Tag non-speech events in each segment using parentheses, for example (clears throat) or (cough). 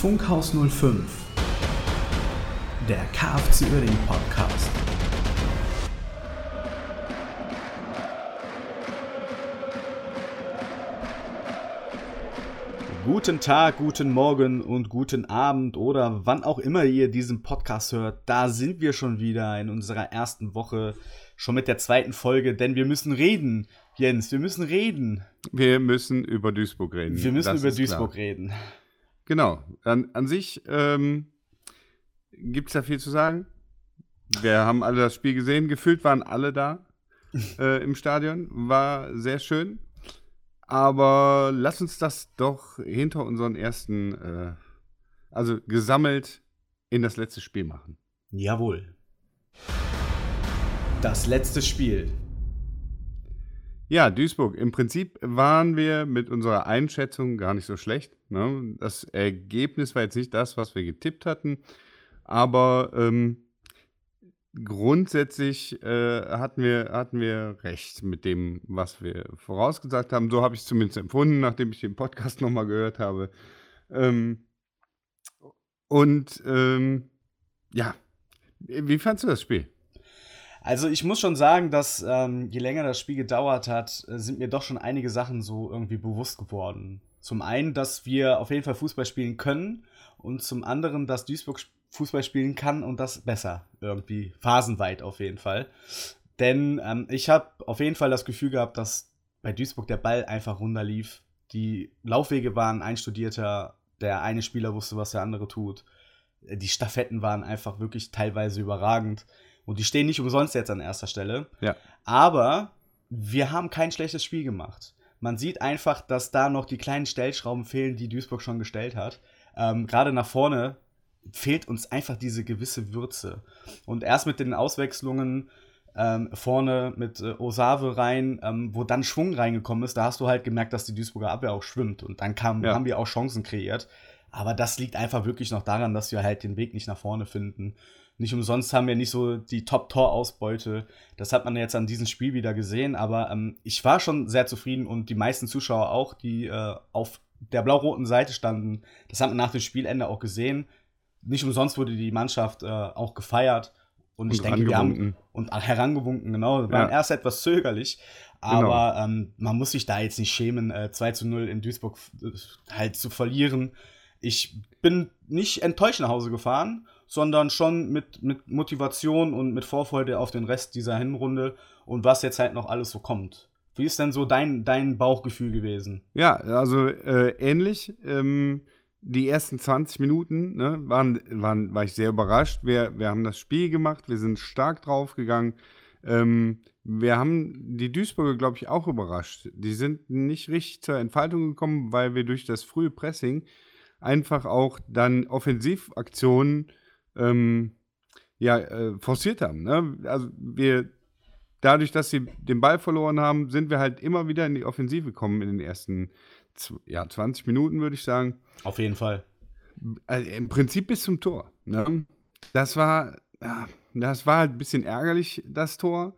Funkhaus 05, der KFC Uerdingen Podcast. Guten Tag, guten Morgen und guten Abend oder wann auch immer ihr diesen Podcast hört. Da sind wir schon wieder in unserer ersten Woche, schon mit der zweiten Folge, denn wir müssen reden. Jens, wir müssen reden. Wir müssen über Duisburg reden. Wir müssen das über Duisburg klar. reden. Genau. An, an sich ähm, gibt es da viel zu sagen. Wir haben alle das Spiel gesehen. Gefühlt waren alle da (laughs) äh, im Stadion. War sehr schön. Aber lass uns das doch hinter unseren ersten, äh, also gesammelt in das letzte Spiel machen. Jawohl. Das letzte Spiel. Ja, Duisburg. Im Prinzip waren wir mit unserer Einschätzung gar nicht so schlecht. Ne? Das Ergebnis war jetzt nicht das, was wir getippt hatten, aber ähm, grundsätzlich äh, hatten, wir, hatten wir recht mit dem, was wir vorausgesagt haben. So habe ich es zumindest empfunden, nachdem ich den Podcast nochmal gehört habe. Ähm, und ähm, ja, wie fandest du das Spiel? Also ich muss schon sagen, dass ähm, je länger das Spiel gedauert hat, äh, sind mir doch schon einige Sachen so irgendwie bewusst geworden. Zum einen, dass wir auf jeden Fall Fußball spielen können und zum anderen, dass Duisburg Fußball spielen kann und das besser irgendwie, phasenweit auf jeden Fall. Denn ähm, ich habe auf jeden Fall das Gefühl gehabt, dass bei Duisburg der Ball einfach runterlief. Die Laufwege waren einstudierter, der eine Spieler wusste, was der andere tut. Die Staffetten waren einfach wirklich teilweise überragend. Und die stehen nicht umsonst jetzt an erster Stelle. Ja. Aber wir haben kein schlechtes Spiel gemacht. Man sieht einfach, dass da noch die kleinen Stellschrauben fehlen, die Duisburg schon gestellt hat. Ähm, Gerade nach vorne fehlt uns einfach diese gewisse Würze. Und erst mit den Auswechslungen ähm, vorne mit äh, Osave rein, ähm, wo dann Schwung reingekommen ist, da hast du halt gemerkt, dass die Duisburger Abwehr auch schwimmt. Und dann kam, ja. haben wir auch Chancen kreiert. Aber das liegt einfach wirklich noch daran, dass wir halt den Weg nicht nach vorne finden. Nicht umsonst haben wir nicht so die Top-Tor-Ausbeute. Das hat man jetzt an diesem Spiel wieder gesehen. Aber ähm, ich war schon sehr zufrieden und die meisten Zuschauer auch, die äh, auf der blau-roten Seite standen. Das hat man nach dem Spielende auch gesehen. Nicht umsonst wurde die Mannschaft äh, auch gefeiert. Und, und ich denke, wir haben und herangewunken, genau. Wir waren ja. erst etwas zögerlich, aber genau. ähm, man muss sich da jetzt nicht schämen, äh, 2 zu 0 in Duisburg äh, halt zu verlieren. Ich bin nicht enttäuscht nach Hause gefahren sondern schon mit, mit Motivation und mit Vorfreude auf den Rest dieser Hinrunde und was jetzt halt noch alles so kommt. Wie ist denn so dein, dein Bauchgefühl gewesen? Ja, also äh, ähnlich. Ähm, die ersten 20 Minuten ne, waren, waren, war ich sehr überrascht. Wir, wir haben das Spiel gemacht, wir sind stark draufgegangen. Ähm, wir haben die Duisburger, glaube ich, auch überrascht. Die sind nicht richtig zur Entfaltung gekommen, weil wir durch das frühe Pressing einfach auch dann Offensivaktionen ähm, ja, äh, forciert haben. Ne? Also wir, dadurch, dass sie den Ball verloren haben, sind wir halt immer wieder in die Offensive gekommen in den ersten ja, 20 Minuten, würde ich sagen. Auf jeden Fall. Also Im Prinzip bis zum Tor. Ne? Das war, das war halt ein bisschen ärgerlich, das Tor.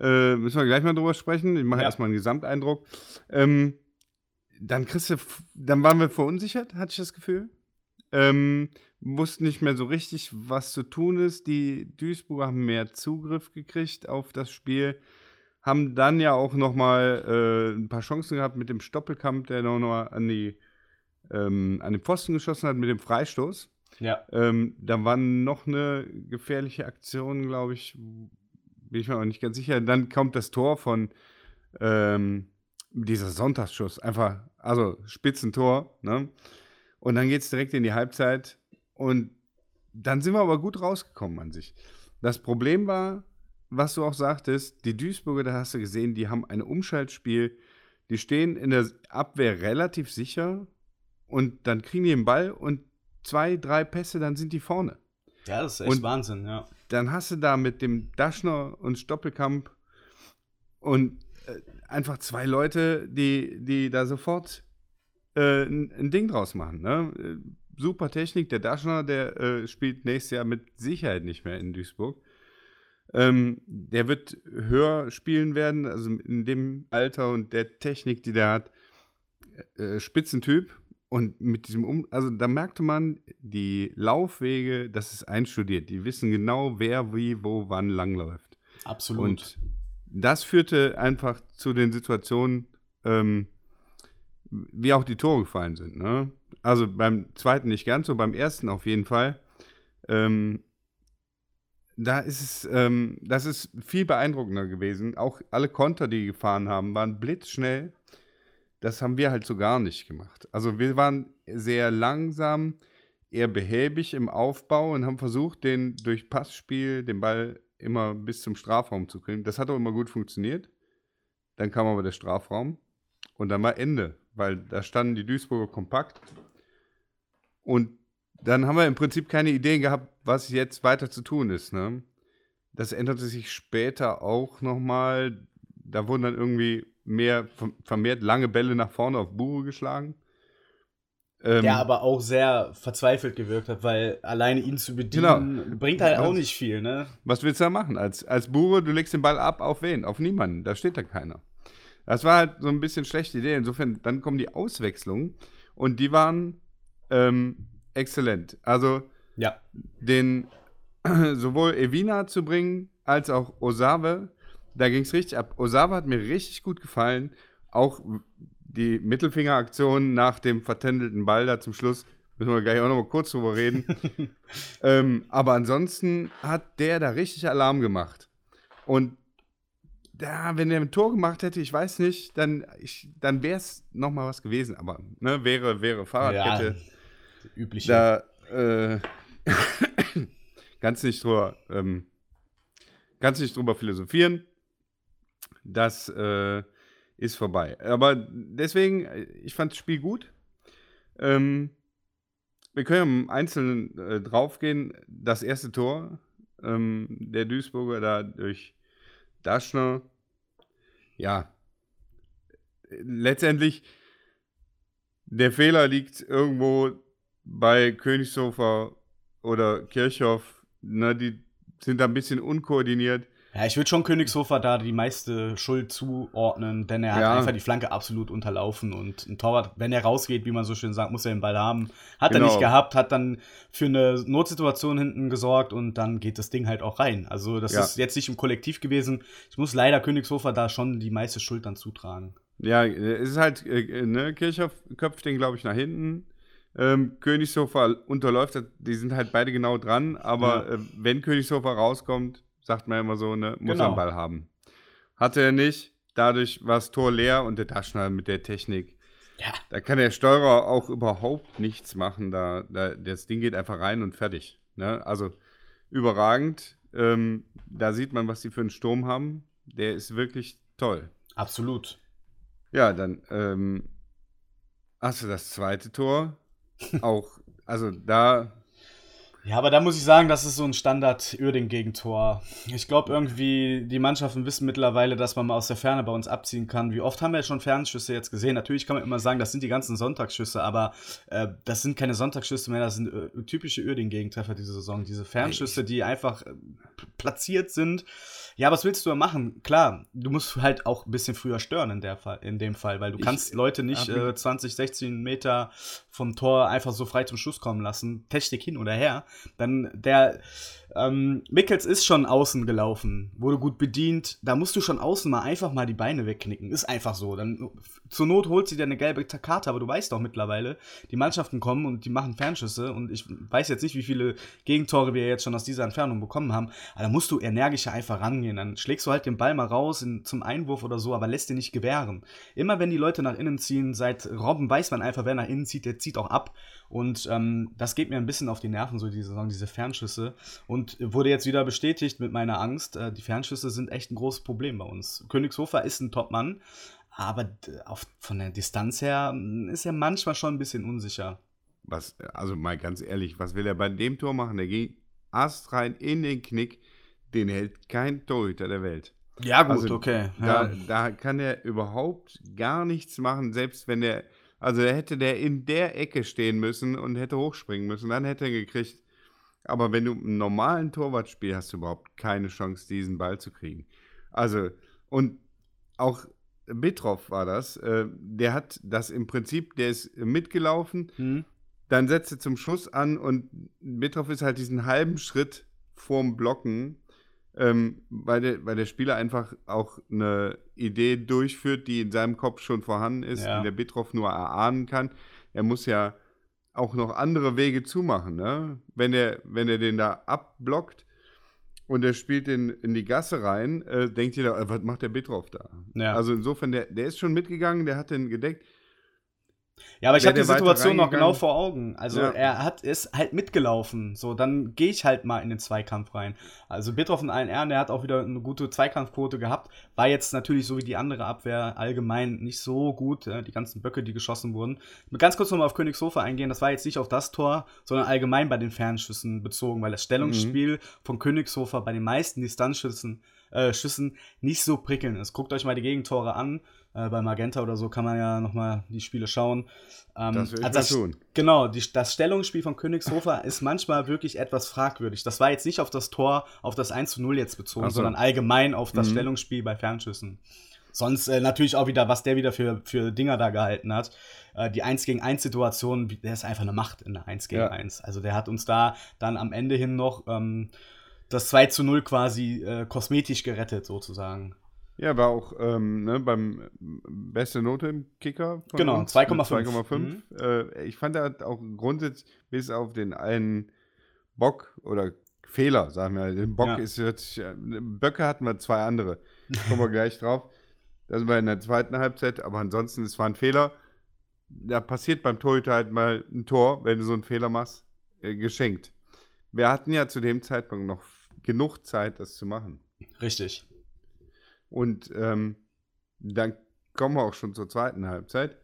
Äh, müssen wir gleich mal drüber sprechen. Ich mache ja. erstmal einen Gesamteindruck. Ähm, dann kriegst du, dann waren wir verunsichert, hatte ich das Gefühl. Ähm, wussten nicht mehr so richtig, was zu tun ist. Die Duisburger haben mehr Zugriff gekriegt auf das Spiel. Haben dann ja auch noch mal äh, ein paar Chancen gehabt mit dem Stoppelkampf, der noch mal an, die, ähm, an den Pfosten geschossen hat mit dem Freistoß. Ja. Ähm, da war noch eine gefährliche Aktion, glaube ich. Bin ich mir auch nicht ganz sicher. Dann kommt das Tor von ähm, dieser Sonntagsschuss. Einfach, also Spitzentor. Ne? Und dann geht es direkt in die Halbzeit. Und dann sind wir aber gut rausgekommen an sich. Das Problem war, was du auch sagtest, die Duisburger, da hast du gesehen, die haben ein Umschaltspiel. Die stehen in der Abwehr relativ sicher und dann kriegen die den Ball und zwei, drei Pässe, dann sind die vorne. Ja, das ist echt und Wahnsinn, ja. Dann hast du da mit dem Daschner und Stoppelkamp und äh, einfach zwei Leute, die, die da sofort äh, ein, ein, Ding draus machen. Ne? Super Technik. Der Daschner, der äh, spielt nächstes Jahr mit Sicherheit nicht mehr in Duisburg. Ähm, der wird höher spielen werden, also in dem Alter und der Technik, die der hat. Äh, Spitzentyp. und mit diesem um also da merkte man, die Laufwege, das ist einstudiert. Die wissen genau, wer wie, wo, wann langläuft. Absolut. Und das führte einfach zu den Situationen, ähm, wie auch die Tore gefallen sind. Ne? Also beim zweiten nicht ganz so, beim ersten auf jeden Fall. Ähm, da ist es, ähm, das ist viel beeindruckender gewesen. Auch alle Konter, die gefahren haben, waren blitzschnell. Das haben wir halt so gar nicht gemacht. Also wir waren sehr langsam, eher behäbig im Aufbau und haben versucht, den durch Passspiel den Ball immer bis zum Strafraum zu kriegen. Das hat auch immer gut funktioniert. Dann kam aber der Strafraum und dann war Ende, weil da standen die Duisburger kompakt. Und dann haben wir im Prinzip keine Idee gehabt, was jetzt weiter zu tun ist. Ne? Das änderte sich später auch nochmal. Da wurden dann irgendwie mehr vermehrt lange Bälle nach vorne auf Bure geschlagen. Ähm, der aber auch sehr verzweifelt gewirkt hat, weil alleine ihn zu bedienen genau. bringt halt auch nicht viel, ne? Was willst du da machen? Als, als Bure, du legst den Ball ab auf wen? Auf niemanden. Da steht da keiner. Das war halt so ein bisschen schlechte Idee. Insofern, dann kommen die Auswechslungen und die waren ähm, exzellent. Also ja. den (clears throat) sowohl Evina zu bringen als auch Osave da ging es richtig ab. Osawa hat mir richtig gut gefallen. Auch die Mittelfingeraktion nach dem vertändelten Ball da zum Schluss. Müssen wir gleich auch noch mal kurz drüber reden. (laughs) ähm, aber ansonsten hat der da richtig Alarm gemacht. Und da, wenn er ein Tor gemacht hätte, ich weiß nicht, dann, dann wäre es noch mal was gewesen. Aber ne, wäre, wäre Fahrradkette. Ja, übliche. Da äh, (coughs) kannst nicht drüber, ähm, kannst nicht drüber philosophieren das äh, ist vorbei. Aber deswegen, äh, ich fand das Spiel gut. Ähm, wir können im Einzelnen äh, draufgehen. Das erste Tor ähm, der Duisburger da durch Daschner. Ja, letztendlich, der Fehler liegt irgendwo bei Königshofer oder Kirchhoff. Ne, die sind da ein bisschen unkoordiniert. Ja, ich würde schon Königshofer da die meiste Schuld zuordnen, denn er hat ja. einfach die Flanke absolut unterlaufen und ein Torwart, wenn er rausgeht, wie man so schön sagt, muss er den Ball haben. Hat genau. er nicht gehabt, hat dann für eine Notsituation hinten gesorgt und dann geht das Ding halt auch rein. Also das ja. ist jetzt nicht im Kollektiv gewesen. Ich muss leider Königshofer da schon die meiste Schuld dann zutragen. Ja, es ist halt, äh, ne, Kirchhoff köpft den, glaube ich, nach hinten. Ähm, Königshofer unterläuft, die sind halt beide genau dran, aber ja. äh, wenn Königshofer rauskommt, sagt man immer so, ne, muss genau. einen Ball haben. Hatte er nicht, dadurch war das Tor leer und der Taschner mit der Technik. Ja. Da kann der Steuerer auch überhaupt nichts machen. Da, da, das Ding geht einfach rein und fertig. Ne? Also überragend. Ähm, da sieht man, was die für einen Sturm haben. Der ist wirklich toll. Absolut. Ja, dann ähm, hast du das zweite Tor. (laughs) auch, also da ja, aber da muss ich sagen, das ist so ein Standard-Örding-Gegentor. Ich glaube irgendwie, die Mannschaften wissen mittlerweile, dass man mal aus der Ferne bei uns abziehen kann. Wie oft haben wir schon Fernschüsse jetzt gesehen? Natürlich kann man immer sagen, das sind die ganzen Sonntagsschüsse, aber äh, das sind keine Sonntagsschüsse mehr, das sind äh, typische Örding-Gegentreffer diese Saison. Diese Fernschüsse, die einfach äh, platziert sind. Ja, was willst du da machen? Klar, du musst halt auch ein bisschen früher stören in, der Fall, in dem Fall, weil du ich, kannst Leute nicht äh, 20, 16 Meter vom Tor einfach so frei zum Schuss kommen lassen. Technik hin oder her. Dann der ähm, Mickels ist schon außen gelaufen, wurde gut bedient. Da musst du schon außen mal einfach mal die Beine wegknicken. Ist einfach so. Dann zur Not holt sie dir eine gelbe Karte, aber du weißt doch mittlerweile, die Mannschaften kommen und die machen Fernschüsse und ich weiß jetzt nicht, wie viele Gegentore wir jetzt schon aus dieser Entfernung bekommen haben. Aber da musst du energischer einfach rangehen. Dann schlägst du halt den Ball mal raus in, zum Einwurf oder so, aber lässt dir nicht gewähren. Immer wenn die Leute nach innen ziehen, seit Robben weiß man einfach, wer nach innen zieht, der zieht auch ab. Und ähm, das geht mir ein bisschen auf die Nerven, so diese Saison, diese Fernschüsse. Und wurde jetzt wieder bestätigt mit meiner Angst. Äh, die Fernschüsse sind echt ein großes Problem bei uns. Königshofer ist ein Top-Mann, aber auf, von der Distanz her hm, ist er manchmal schon ein bisschen unsicher. Was, also mal ganz ehrlich, was will er bei dem Tor machen? Der geht astrein in den Knick, den hält kein Torhüter der Welt. Ja, gut, also, okay. Ja. Da, da kann er überhaupt gar nichts machen, selbst wenn er also hätte der in der Ecke stehen müssen und hätte hochspringen müssen, dann hätte er gekriegt. Aber wenn du im normalen Torwart spielst, hast du überhaupt keine Chance, diesen Ball zu kriegen. Also, und auch Bitroff war das, äh, der hat das im Prinzip, der ist mitgelaufen, Mhm. dann setzt er zum Schuss an und Bitroff ist halt diesen halben Schritt vorm Blocken, ähm, weil, der, weil der Spieler einfach auch eine Idee durchführt, die in seinem Kopf schon vorhanden ist, Ja. die der Bitroff nur erahnen kann. Er muss ja auch noch andere Wege zumachen, ne? Wenn er, wenn er den da abblockt und er spielt den in die Gasse rein, äh, denkt jeder, äh, was macht der Bitroff da? Ja. Also insofern, der, der ist schon mitgegangen, der hat den gedeckt. Ja, aber ich habe die Situation noch genau vor Augen. Also Ja. er hat ist halt mitgelaufen. So, dann gehe ich halt mal in den Zweikampf rein. Also Bitroff in allen Ehren, der hat auch wieder eine gute Zweikampfquote gehabt. War jetzt natürlich so wie die andere Abwehr allgemein nicht so gut. Äh, die ganzen Böcke, die geschossen wurden. Ich will ganz kurz nochmal auf Königshofer eingehen. Das war jetzt nicht auf das Tor, sondern allgemein bei den Fernschüssen bezogen, weil das Stellungsspiel von Königshofer bei den meisten Distanzschüssen äh, Schüssen nicht so prickelnd ist. Guckt euch mal die Gegentore an. Äh, bei Magenta oder so kann man ja nochmal die Spiele schauen. Ähm, Das will ich also mal tun. Genau, die, das Stellungsspiel von Königshofer ist manchmal wirklich etwas fragwürdig. Das war jetzt nicht auf das Tor, auf das 1 zu 0 jetzt bezogen, Ach so. sondern allgemein auf das Mhm. Stellungsspiel bei Fernschüssen. Sonst äh, natürlich auch wieder, was der wieder für, für Dinger da gehalten hat. Äh, die 1 gegen 1 Situation, der ist einfach eine Macht in der 1 gegen Ja. 1. Also der hat uns da dann am Ende hin noch ähm, das 2 zu 0 quasi äh, kosmetisch gerettet, sozusagen. Ja, war auch ähm, ne, beim beste Note im Kicker. von Genau, uns, 2,5. mit 2,5. Äh, ich fand, er hat auch grundsätzlich bis auf den einen Bock oder Fehler, sagen wir. Den Bock Ja. ist jetzt, äh, Böcke hatten wir zwei andere. Kommen wir gleich (laughs) drauf. Das war in der zweiten Halbzeit, aber ansonsten, es war ein Fehler. Da passiert beim Torhüter halt mal ein Tor, wenn du so einen Fehler machst, äh, geschenkt. Wir hatten ja zu dem Zeitpunkt noch genug Zeit, das zu machen. Richtig. Und ähm, dann kommen wir auch schon zur zweiten Halbzeit.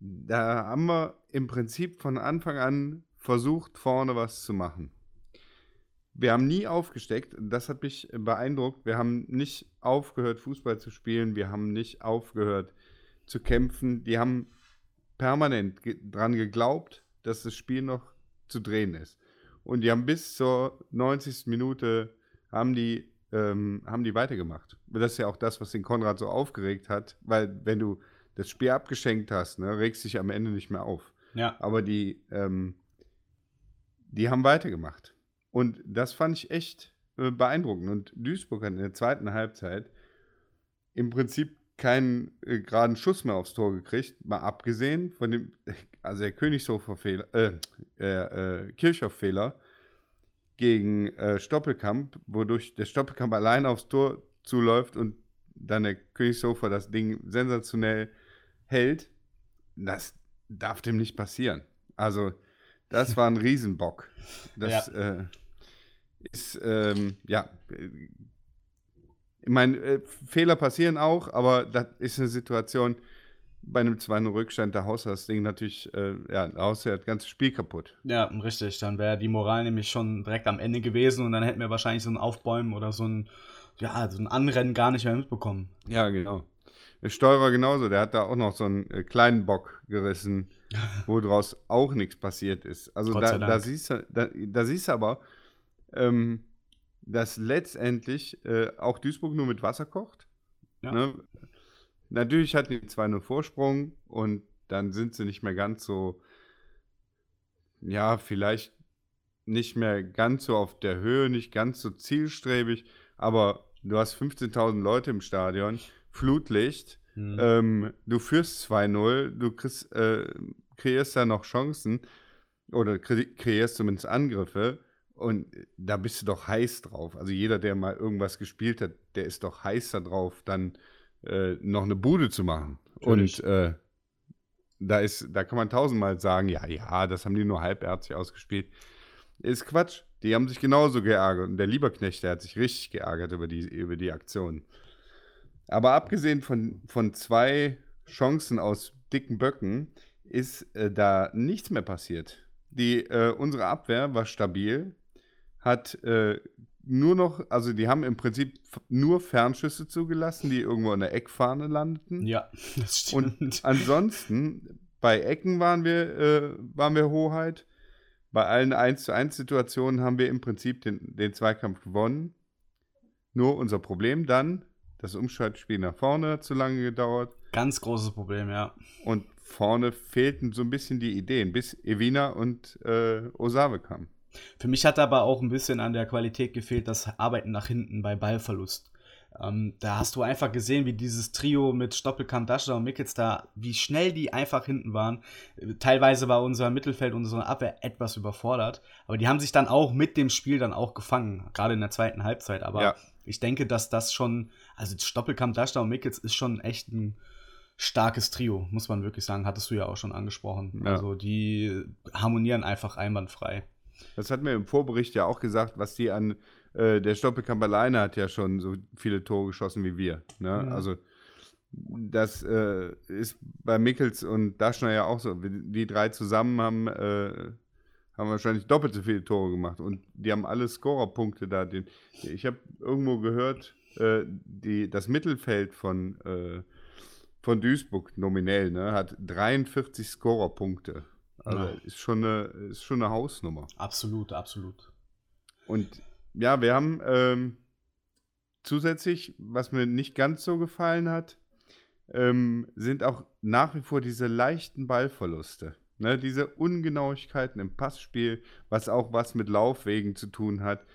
Da haben wir im Prinzip von Anfang an versucht, vorne was zu machen. Wir haben nie aufgesteckt, das hat mich beeindruckt. Wir haben nicht aufgehört, Fußball zu spielen. Wir haben nicht aufgehört zu kämpfen. Die haben permanent ge dran geglaubt, dass das Spiel noch zu drehen ist. Und die haben bis zur 90. Minute haben die, ähm, haben die weitergemacht. Das ist ja auch das, was den Konrad so aufgeregt hat, weil wenn du das Spiel abgeschenkt hast, ne, regst dich am Ende nicht mehr auf. Ja. Aber die, ähm, die haben weitergemacht. Und das fand ich echt äh, beeindruckend. Und Duisburg hat in der zweiten Halbzeit im Prinzip keinen äh, geraden Schuss mehr aufs Tor gekriegt, mal abgesehen von dem, (laughs) also der Königshofer-Fehler, äh, äh, Kirchhoff-Fehler gegen äh, Stoppelkamp, wodurch der Stoppelkamp allein aufs Tor zuläuft und dann der Königshofer das Ding sensationell hält. Das darf dem nicht passieren. Also, das war ein (laughs) Riesenbock. Das äh, ist, ähm, ja, ich meine, äh, Fehler passieren auch, aber das ist eine Situation, bei einem 2 Rückstand, da haust du das Ding natürlich, äh, ja, da haust du das ganze Spiel kaputt. Ja, richtig. Dann wäre die Moral nämlich schon direkt am Ende gewesen und dann hätten wir wahrscheinlich so ein Aufbäumen oder so ein, ja, so ein Anrennen gar nicht mehr mitbekommen. Ja, genau. Der Steurer genauso, der hat da auch noch so einen äh, kleinen Bock gerissen, (laughs) wo draus auch nichts passiert ist. Also da, da, siehst du, da, da siehst du aber, ähm, dass letztendlich äh, auch Duisburg nur mit Wasser kocht. Ja. Ne? Natürlich hatten die 2-0 Vorsprung und dann sind sie nicht mehr ganz so, ja, vielleicht nicht mehr ganz so auf der Höhe, nicht ganz so zielstrebig, aber du hast 15.000 Leute im Stadion, Flutlicht, Hm. ähm, du führst 2-0, du kriegst, äh, kreierst da noch Chancen oder kre kreierst zumindest Angriffe und da bist du doch heiß drauf. Also jeder, der mal irgendwas gespielt hat, der ist doch heiß da drauf, dann äh, noch eine Bude zu machen. Natürlich. Und äh, da ist, da kann man tausendmal sagen, ja, ja, das haben die nur halbherzig ausgespielt. Ist Quatsch. Die haben sich genauso geärgert. Und der Lieberknecht, der hat sich richtig geärgert über die, über die Aktion. Aber abgesehen von, von zwei Chancen aus dicken Böcken ist äh, da nichts mehr passiert. Die, äh, unsere Abwehr war stabil, hat äh, nur noch, also die haben im Prinzip nur Fernschüsse zugelassen, die irgendwo in der Eckfahne landeten. Ja, (laughs) das stimmt. Und ansonsten, bei Ecken waren wir, äh, waren wir Hoheit. Bei allen 1 zu 1 Situationen haben wir im Prinzip den, den Zweikampf gewonnen. Nur unser Problem dann, das Umschaltspiel nach vorne hat zu lange gedauert. Ganz großes Problem, ja. Und vorne fehlten so ein bisschen die Ideen, bis Evina und äh, Osave kamen. Für mich hat aber auch ein bisschen an der Qualität gefehlt, das Arbeiten nach hinten bei Ballverlust. Ähm, da hast du einfach gesehen, wie dieses Trio mit Stoppelkamp, Dascher und Mickels da, wie schnell die einfach hinten waren. Teilweise war unser Mittelfeld, unsere Abwehr etwas überfordert, aber die haben sich dann auch mit dem Spiel dann auch gefangen, gerade in der zweiten Halbzeit. Aber ja. ich denke, dass das schon, also Stoppelkamp, Dascher und Mickels ist schon echt ein starkes Trio, muss man wirklich sagen. Hattest du ja auch schon angesprochen. Ja. Also die harmonieren einfach einwandfrei. Das hatten wir im Vorbericht ja auch gesagt, was die an äh, der Stoppelkamp alleine hat ja schon so viele Tore geschossen wie wir. Ne? Ja. Also das äh, ist bei Mickels und Daschner ja auch so. Die drei zusammen haben, äh, haben wahrscheinlich doppelt so viele Tore gemacht und die haben alle Scorerpunkte da. Den, ich habe irgendwo gehört, äh, die, das Mittelfeld von, äh, von Duisburg nominell ne, hat 43 Scorerpunkte. Also ja. ist, schon eine, ist schon eine Hausnummer. Absolut, absolut. Und ja, wir haben ähm, zusätzlich, was mir nicht ganz so gefallen hat, ähm, sind auch nach wie vor diese leichten Ballverluste. Ne, diese Ungenauigkeiten im Passspiel, was auch was mit Laufwegen zu tun hat.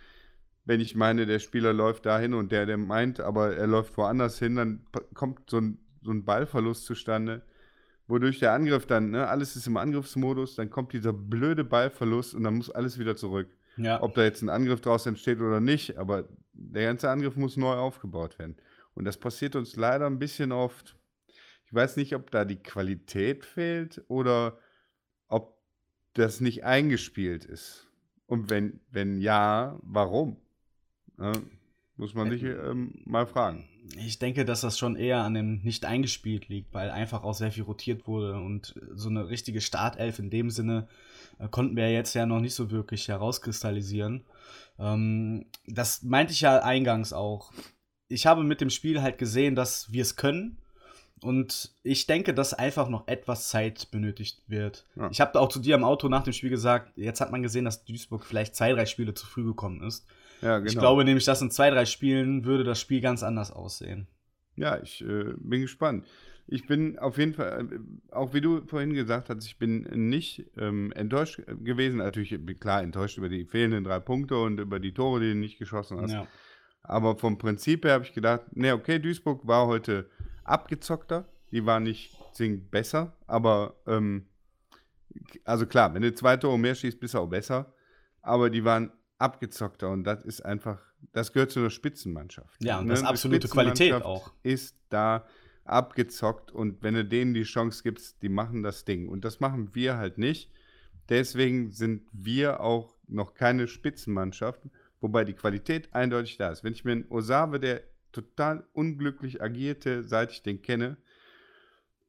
Wenn ich meine, der Spieler läuft dahin und der, der meint, aber er läuft woanders hin, dann kommt so ein, so ein Ballverlust zustande, wodurch der Angriff dann, ne, alles ist im Angriffsmodus, dann kommt dieser blöde Ballverlust und dann muss alles wieder zurück. Ja. Ob da jetzt ein Angriff draus entsteht oder nicht, aber der ganze Angriff muss neu aufgebaut werden. Und das passiert uns leider ein bisschen oft. Ich weiß nicht, ob da die Qualität fehlt oder ob das nicht eingespielt ist. Und wenn, wenn ja, warum? Ja, muss man sich ähm, mal fragen. Ich denke, dass das schon eher an dem nicht eingespielt liegt, weil einfach auch sehr viel rotiert wurde und so eine richtige Startelf in dem Sinne äh, konnten wir jetzt ja noch nicht so wirklich herauskristallisieren. Ähm, das meinte ich ja eingangs auch. Ich habe mit dem Spiel halt gesehen, dass wir es können. Und ich denke, dass einfach noch etwas Zeit benötigt wird. Ja. Ich habe auch zu dir im Auto nach dem Spiel gesagt, jetzt hat man gesehen, dass Duisburg vielleicht zwei, drei Spiele zu früh gekommen ist. Ja, genau. Ich glaube nämlich, dass in zwei, drei Spielen würde das Spiel ganz anders aussehen. Ja, ich äh, bin gespannt ich bin auf jeden Fall, äh, auch wie du vorhin gesagt hast, ich bin nicht ähm, enttäuscht gewesen. Natürlich, klar, enttäuscht über die fehlenden drei Punkte und über die Tore, die du nicht geschossen hast. Ja. Aber vom Prinzip her habe ich gedacht, ne, okay, Duisburg war heute abgezockter. Die war nicht zwingend besser, aber ähm, also klar, wenn du zwei Tore mehr schießt, bist du auch besser. Aber die waren abgezockter und das ist einfach, das gehört zu einer Spitzenmannschaft. Ja, und ne? das ist absolute Qualität auch. Ist da abgezockt und wenn du denen die Chance gibst, die machen das Ding. Und das machen wir halt nicht. Deswegen sind wir auch noch keine Spitzenmannschaft, wobei die Qualität eindeutig da ist. Wenn ich mir einen Osave, der total unglücklich agierte, seit ich den kenne,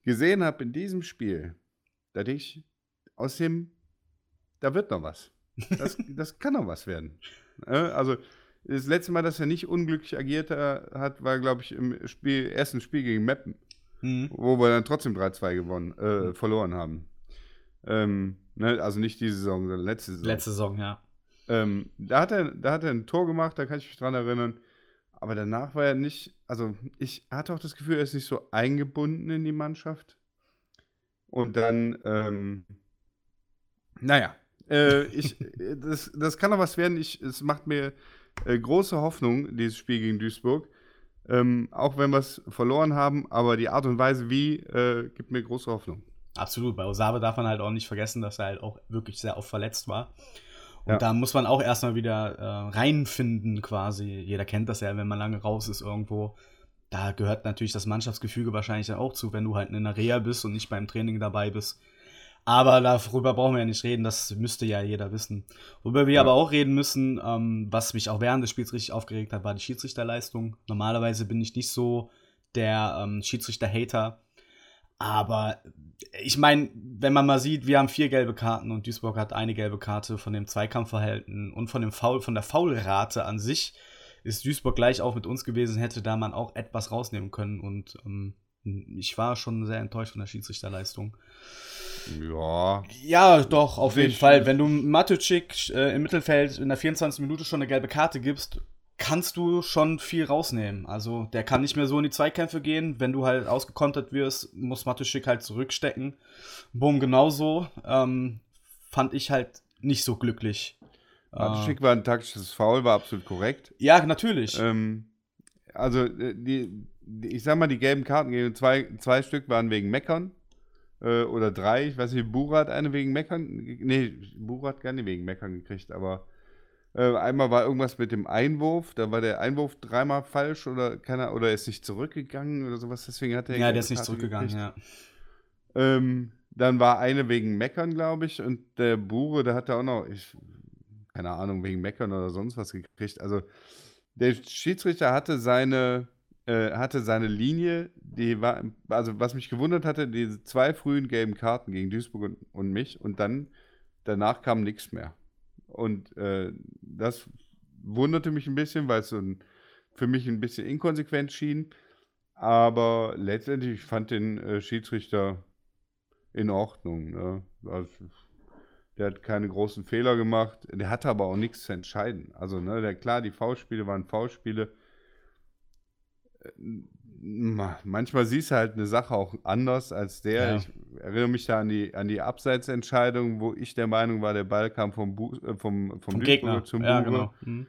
gesehen habe in diesem Spiel, da denke ich, aus dem, da wird noch was. Das, das kann noch was werden. Also, das letzte Mal, dass er nicht unglücklich agiert hat, war, glaube ich, im Spiel, ersten Spiel gegen Meppen, mhm. wo wir dann trotzdem 3-2 gewonnen, äh, mhm. verloren haben. Ähm, ne, also nicht diese Saison, sondern letzte Saison. Letzte Saison, ja. Ähm, da, hat er, da hat er ein Tor gemacht, da kann ich mich dran erinnern. Aber danach war er nicht, also ich hatte auch das Gefühl, er ist nicht so eingebunden in die Mannschaft. Und dann, ähm, naja, äh, ich, das, das kann doch was werden. Ich, es macht mir äh, große Hoffnung, dieses Spiel gegen Duisburg. Ähm, auch wenn wir es verloren haben, aber die Art und Weise wie äh, gibt mir große Hoffnung. Absolut. Bei Osave darf man halt auch nicht vergessen, dass er halt auch wirklich sehr oft verletzt war. Und ja. da muss man auch erstmal wieder äh, reinfinden, quasi. Jeder kennt das ja, wenn man lange raus ist irgendwo. Da gehört natürlich das Mannschaftsgefüge wahrscheinlich dann auch zu, wenn du halt in der Reha bist und nicht beim Training dabei bist. Aber darüber brauchen wir ja nicht reden, das müsste ja jeder wissen. Worüber wir ja. aber auch reden müssen, ähm, was mich auch während des Spiels richtig aufgeregt hat, war die Schiedsrichterleistung. Normalerweise bin ich nicht so der ähm, Schiedsrichter-Hater. Aber ich meine, wenn man mal sieht, wir haben vier gelbe Karten und Duisburg hat eine gelbe Karte von dem Zweikampfverhalten und von dem Foul, von der Foulrate an sich ist Duisburg gleich auch mit uns gewesen, hätte da man auch etwas rausnehmen können und ähm, ich war schon sehr enttäuscht von der Schiedsrichterleistung. Ja. Ja, doch, auf jeden Fall. Wenn du Matucik äh, im Mittelfeld in der 24. Minute schon eine gelbe Karte gibst, kannst du schon viel rausnehmen. Also der kann nicht mehr so in die Zweikämpfe gehen. Wenn du halt ausgekontert wirst, muss Matuschik halt zurückstecken. Boom, genauso. Ähm, fand ich halt nicht so glücklich. Matuschik äh, war ein taktisches Foul, war absolut korrekt. Ja, natürlich. Ähm, also äh, die, die, ich sag mal, die gelben Karten zwei, zwei Stück waren wegen Meckern. Äh, oder drei, ich weiß nicht, Burat eine wegen Meckern. Nee, Burat gar nicht wegen Meckern gekriegt, aber äh, einmal war irgendwas mit dem Einwurf, da war der Einwurf dreimal falsch oder keiner oder ist nicht zurückgegangen oder sowas, deswegen hat er Ja, der ist nicht zurückgegangen, gekriegt. ja. Ähm, dann war eine wegen Meckern, glaube ich, und der Bure, der hat da auch noch, ich, keine Ahnung, wegen Meckern oder sonst was gekriegt. Also der Schiedsrichter hatte seine, äh, hatte seine Linie, die war, also was mich gewundert hatte, diese zwei frühen gelben Karten gegen Duisburg und, und mich und dann danach kam nichts mehr. Und äh, das wunderte mich ein bisschen, weil es so ein, für mich ein bisschen inkonsequent schien. Aber letztendlich fand den äh, Schiedsrichter in Ordnung. Ne? Also, der hat keine großen Fehler gemacht. Der hatte aber auch nichts zu entscheiden. Also, ne, der, klar, die V-Spiele waren V-Spiele. Äh, manchmal siehst du halt eine Sache auch anders als der. Ja. Ich erinnere mich da an die, an die Abseitsentscheidung, wo ich der Meinung war, der Ball kam vom, Bu äh, vom, vom, vom Gegner zum ja, Genau. Mhm.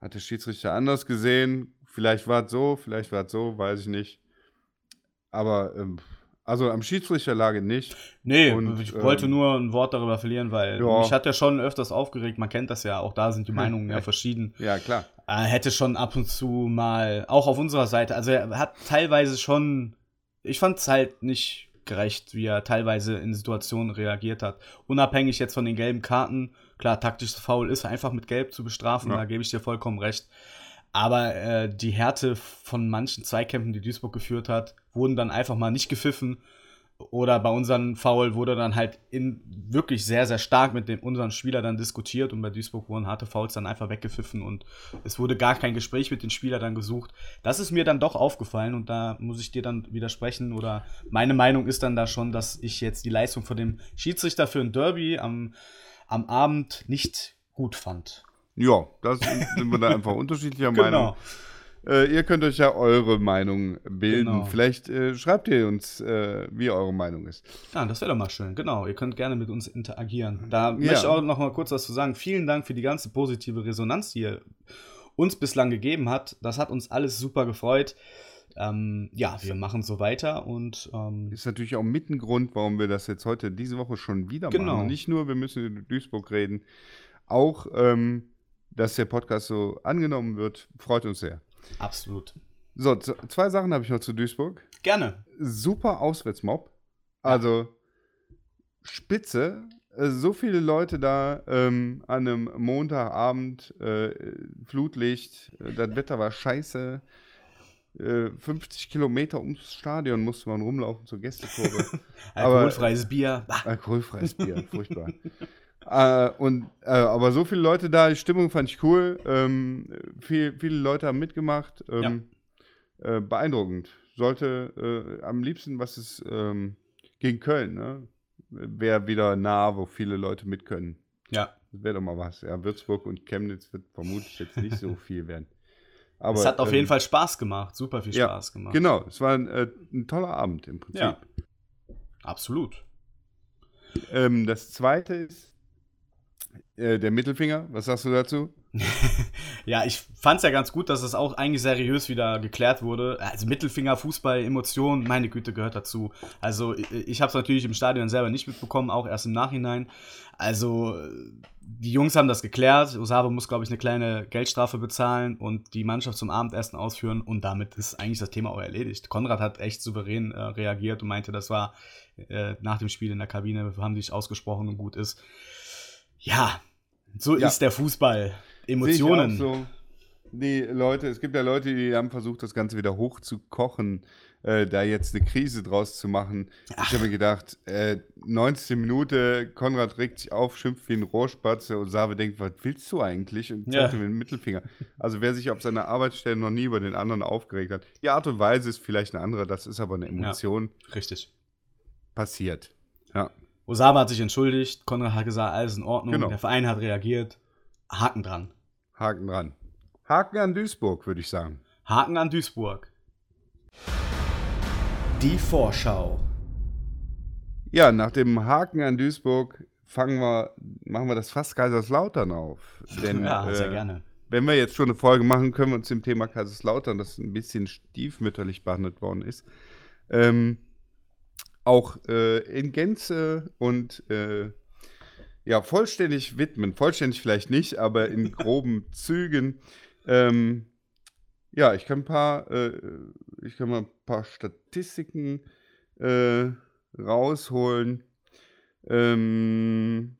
Hat der Schiedsrichter anders gesehen. Vielleicht war es so, vielleicht war es so, weiß ich nicht. Aber ähm, also am Schiedsrichter lag nicht. Nee, und, ich wollte ähm, nur ein Wort darüber verlieren, weil ja. mich hat ja schon öfters aufgeregt. Man kennt das ja, auch da sind die Meinungen ja verschieden. Ja, klar. Er hätte schon ab und zu mal, auch auf unserer Seite, also er hat teilweise schon, ich fand es halt nicht gerecht, wie er teilweise in Situationen reagiert hat. Unabhängig jetzt von den gelben Karten, klar, taktisches Foul ist einfach mit Gelb zu bestrafen, ja. da gebe ich dir vollkommen recht. Aber äh, die Härte von manchen Zweikämpfen, die Duisburg geführt hat, wurden dann einfach mal nicht gepfiffen. Oder bei unseren Foul wurde dann halt in, wirklich sehr, sehr stark mit dem, unseren Spieler dann diskutiert und bei Duisburg wurden harte Fouls dann einfach weggepfiffen und es wurde gar kein Gespräch mit den Spielern dann gesucht. Das ist mir dann doch aufgefallen und da muss ich dir dann widersprechen oder meine Meinung ist dann da schon, dass ich jetzt die Leistung von dem Schiedsrichter für ein Derby am, am Abend nicht gut fand. Ja, das sind wir da einfach unterschiedlicher (laughs) genau. Meinung. Äh, ihr könnt euch ja eure Meinung bilden. Genau. Vielleicht äh, schreibt ihr uns, äh, wie eure Meinung ist. Ja, das wäre doch mal schön. Genau, ihr könnt gerne mit uns interagieren. Da ja. möchte ich auch noch mal kurz was zu sagen. Vielen Dank für die ganze positive Resonanz, die ihr uns bislang gegeben habt. Das hat uns alles super gefreut. Ähm, ja, wir machen so weiter und ähm, ist natürlich auch mit ein Grund, warum wir das jetzt heute diese Woche schon wieder genau. machen. Nicht nur, wir müssen über Duisburg reden, auch ähm, dass der Podcast so angenommen wird, freut uns sehr. Absolut. So, zwei Sachen habe ich noch zu Duisburg. Gerne. Super Auswärtsmob. Also spitze. Äh, so viele Leute da ähm, an einem Montagabend, äh, Flutlicht, äh, das Wetter war scheiße. 50 äh, Kilometer ums Stadion musste man rumlaufen zur Gästekurve. (laughs) alkoholfreies Bier. Alkoholfreies Bier, furchtbar. (laughs) Äh, und, äh, aber so viele Leute da, die Stimmung fand ich cool. Ähm, viel, viele Leute haben mitgemacht. Ähm, ja. äh, beeindruckend. Sollte äh, am liebsten, was ist ähm, gegen Köln, ne? Wäre wieder nah, wo viele Leute mit können. Ja. Das wäre doch mal was. Ja, Würzburg und Chemnitz wird vermutlich jetzt nicht so (laughs) viel werden. Aber, es hat auf ähm, jeden Fall Spaß gemacht, super viel Spaß ja, gemacht. Genau, es war ein, äh, ein, toller Abend im Prinzip. Ja, absolut. Ähm, das zweite ist, äh, der Mittelfinger, was sagst du dazu? (laughs) ja, ich fand es ja ganz gut, dass es auch eigentlich seriös wieder geklärt wurde. Also Mittelfinger, Fußball, Emotionen, meine Güte, gehört dazu. Also ich, ich habe es natürlich im Stadion selber nicht mitbekommen, auch erst im Nachhinein. Also die Jungs haben das geklärt. Osave muss, glaube ich, eine kleine Geldstrafe bezahlen und die Mannschaft zum Abendessen ausführen und damit ist eigentlich das Thema auch erledigt. Konrad hat echt souverän äh, reagiert und meinte, das war äh, nach dem Spiel in der Kabine, haben sich ausgesprochen und gut ist. Ja, so ja. ist der Fußball. Emotionen. So. Die Leute, es gibt ja Leute, die haben versucht, das Ganze wieder hochzukochen, äh, da jetzt eine Krise draus zu machen. Ach. Ich habe mir gedacht, äh, 19 Minute, Konrad regt sich auf, schimpft wie ein Rohrspatz und Save denkt, was willst du eigentlich? Und zeigt ja. mir den Mittelfinger. Also wer sich auf seiner Arbeitsstelle noch nie über den anderen aufgeregt hat, die Art und Weise ist vielleicht eine andere, das ist aber eine Emotion. Ja, richtig. Passiert. Ja. Osama hat sich entschuldigt, Konrad hat gesagt, alles in Ordnung, genau. der Verein hat reagiert. Haken dran. Haken dran. Haken an Duisburg, würde ich sagen. Haken an Duisburg. Die Vorschau. Ja, nach dem Haken an Duisburg fangen wir, machen wir das Fass Kaiserslautern auf. (laughs) Denn, ja, sehr äh, gerne. Wenn wir jetzt schon eine Folge machen, können wir uns dem Thema Kaiserslautern, das ein bisschen stiefmütterlich behandelt worden ist, ähm, auch äh, in Gänze und äh, ja, vollständig widmen. Vollständig vielleicht nicht, aber in (laughs) groben Zügen. Ähm, ja, ich kann ein paar, äh, ich kann mal ein paar Statistiken äh, rausholen. Ähm,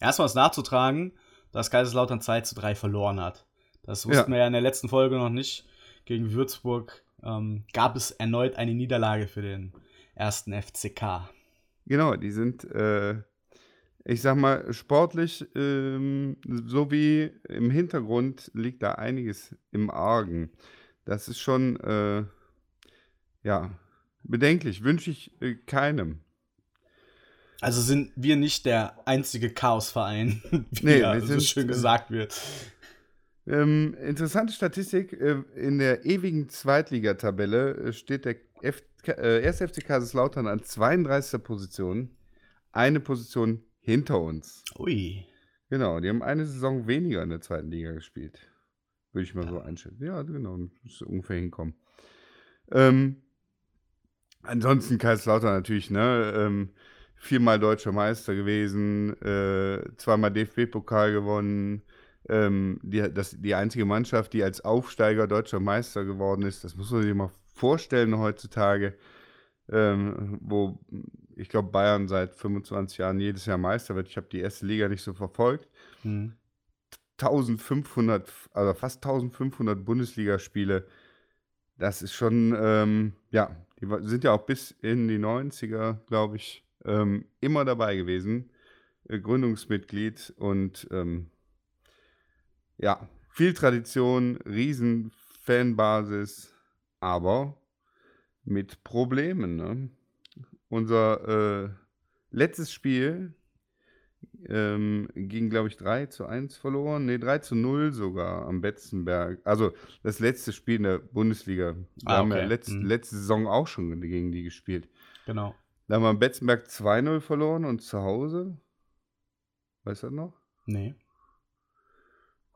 Erstmal ist nachzutragen, dass Kaiserslautern 2 zu 3 verloren hat. Das wussten Ja. wir ja in der letzten Folge noch nicht. Gegen Würzburg ähm, gab es erneut eine Niederlage für den ersten FCK. Genau, die sind, äh, ich sag mal, sportlich ähm, sowie im Hintergrund liegt da einiges im Argen. Das ist schon, äh, ja, bedenklich. Wünsche ich äh, keinem. Also sind wir nicht der einzige Chaosverein, (laughs) wie Nee, ja so schön äh, gesagt wird. Ähm, interessante Statistik: äh, In der ewigen Zweitligatabelle äh, steht der F äh, 1. FC Kaiserslautern an 32. Position, eine Position hinter uns. Ui. Genau, die haben eine Saison weniger in der zweiten Liga gespielt. Würde ich mal so einschätzen. Ja, genau, muss ungefähr hinkommen. Ähm, ansonsten Kaiserslautern natürlich, ne? Ähm, viermal deutscher Meister gewesen, äh, zweimal DFB-Pokal gewonnen. Ähm, die, das, die einzige Mannschaft, die als Aufsteiger deutscher Meister geworden ist, das muss man sich mal vorstellen heutzutage. Ähm, wo ich glaube, Bayern seit 25 Jahren jedes Jahr Meister wird. Ich habe die erste Liga nicht so verfolgt. Hm. 1500, also fast 1500 Bundesligaspiele. Das ist schon, ähm, ja, die sind ja auch bis in die 90er, glaube ich, ähm, immer dabei gewesen. Äh, Gründungsmitglied und ähm, ja, viel Tradition, riesen Fanbasis, aber mit Problemen. Ne? Unser äh, letztes Spiel ähm, ging, glaube ich, 3 zu 1 verloren. Ne, 3 zu 0 sogar am Betzenberg. Also das letzte Spiel in der Bundesliga. Wir Ah, haben ja okay. letz, Mhm. letzte Saison auch schon gegen die gespielt. Genau. Da haben wir am Betzenberg 2-0 verloren und zu Hause. Weißt du das noch? Nee.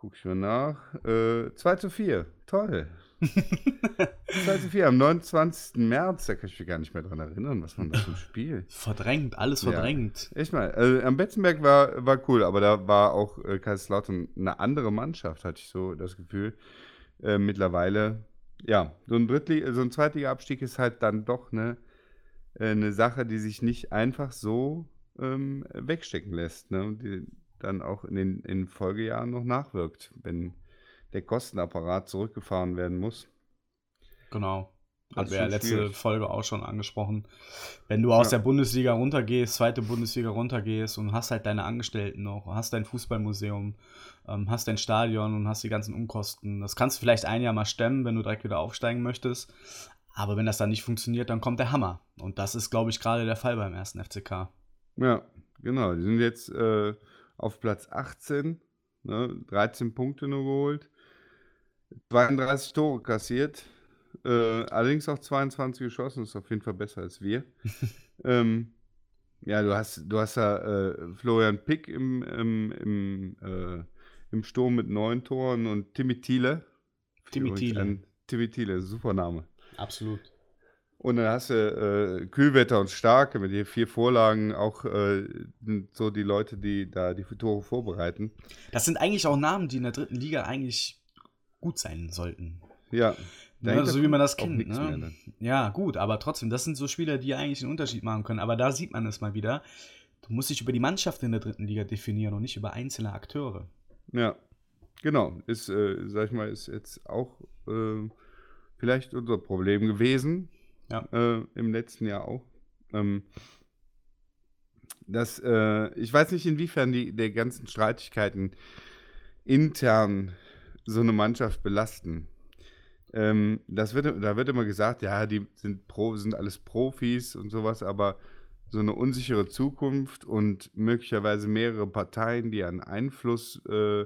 Guck ich mal nach. Äh, 2 zu 4. Toll. (laughs) 2 zu 4 am 29. März. Da kann ich mich gar nicht mehr dran erinnern. Was das für ein Spiel? Verdrängt, alles Ja. verdrängt. Echt mal, also am Betzenberg war, war cool, aber da war auch äh, Kaiserslautern eine andere Mannschaft, hatte ich so das Gefühl. Äh, mittlerweile, ja, so ein Drittliga, so ein Zweitliga-Abstieg ist halt dann doch eine, äh, eine Sache, die sich nicht einfach so ähm, wegstecken lässt, ne? Die dann auch in den in Folgejahren noch nachwirkt, wenn der Kostenapparat zurückgefahren werden muss. Genau. Ist wir ja letzte schwierig. Folge auch schon angesprochen. Wenn du aus Ja. der Bundesliga runtergehst, zweite Bundesliga runtergehst und hast halt deine Angestellten noch, hast dein Fußballmuseum, ähm, hast dein Stadion und hast die ganzen Unkosten. Das kannst du vielleicht ein Jahr mal stemmen, wenn du direkt wieder aufsteigen möchtest. Aber wenn das dann nicht funktioniert, dann kommt der Hammer. Und das ist, glaube ich, gerade der Fall beim ersten FCK. Ja, genau. Die sind jetzt äh, auf Platz 18, ne, 13 Punkte nur geholt, 32 Tore kassiert, äh, allerdings auch 22 geschossen, ist auf jeden Fall besser als wir. (laughs) ähm, ja, du hast, du hast ja äh, Florian Pick im, im, im, äh, im Sturm mit neun Toren und Timmy Thiele. Timmy Thiele. Timmy Thiele, super Name. Absolut. Und dann hast du äh, Kühlwetter und Starke mit den vier Vorlagen, auch äh, so die Leute, die da die Tore vorbereiten. Das sind eigentlich auch Namen, die in der dritten Liga eigentlich gut sein sollten. Ja. Ne, so wie man das kennt. Ne? mehr dann. Ja, gut, aber trotzdem, das sind so Spieler, die eigentlich einen Unterschied machen können. Aber da sieht man es mal wieder. Du musst dich über die Mannschaft in der dritten Liga definieren und nicht über einzelne Akteure. Ja, genau. Ist, äh, sag ich mal, ist jetzt auch äh, vielleicht unser Problem gewesen. Ja. Äh, Im letzten Jahr auch. Ähm, das, äh, ich weiß nicht, inwiefern die der ganzen Streitigkeiten intern so eine Mannschaft belasten. Ähm, das wird, da wird immer gesagt, ja, die sind Pro, sind alles Profis und sowas, aber so eine unsichere Zukunft und möglicherweise mehrere Parteien, die einen Einfluss äh,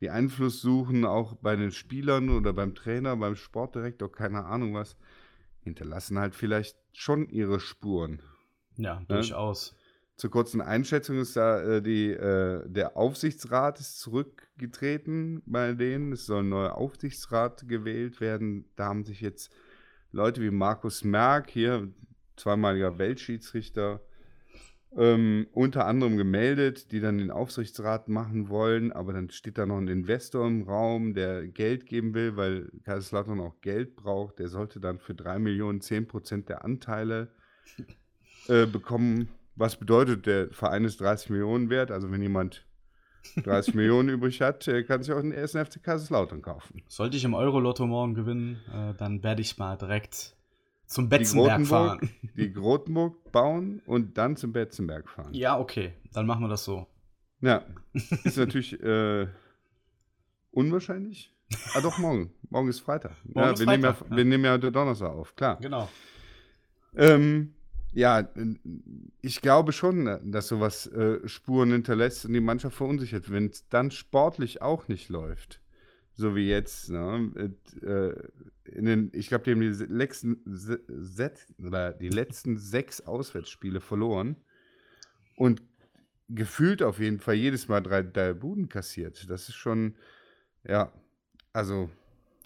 die Einfluss suchen, auch bei den Spielern oder beim Trainer, beim Sportdirektor, keine Ahnung was, hinterlassen halt vielleicht schon ihre Spuren. Ja, ne? durchaus. Zur kurzen Einschätzung ist da äh, die, äh, der Aufsichtsrat ist zurückgetreten bei denen. Es soll ein neuer Aufsichtsrat gewählt werden. Da haben sich jetzt Leute wie Markus Merck, hier zweimaliger Weltschiedsrichter, ähm, unter anderem gemeldet, die dann den Aufsichtsrat machen wollen, aber dann steht da noch ein Investor im Raum, der Geld geben will, weil Kaiserslautern auch Geld braucht. Der sollte dann für drei Millionen zehn Prozent der Anteile (laughs) äh, bekommen. Was bedeutet, der Verein ist 30 Millionen wert. Also wenn jemand 30 (laughs) Millionen übrig hat, äh, kann sich auch den ersten FC Kaiserslautern kaufen. Sollte ich im Euro-Lotto morgen gewinnen, äh, dann werde ich mal direkt zum Betzenberg fahren. Die Grotenburg bauen und dann zum Betzenberg fahren. Ja, okay. Dann machen wir das so. Ja, ist natürlich äh, unwahrscheinlich. Ah, doch, morgen. Morgen ist Freitag. Morgen ja, ist wir, Freitag, nehmen ja, ja. wir nehmen ja Donnerstag auf, klar. Genau. Ähm, ja, ich glaube schon, dass sowas äh, Spuren hinterlässt und die Mannschaft verunsichert, wenn es dann sportlich auch nicht läuft. So wie jetzt. Ne? Äh, in den, ich glaube, die haben die letzten, oder die letzten sechs Auswärtsspiele verloren und gefühlt auf jeden Fall jedes Mal drei, drei Buden kassiert. Das ist schon, ja, also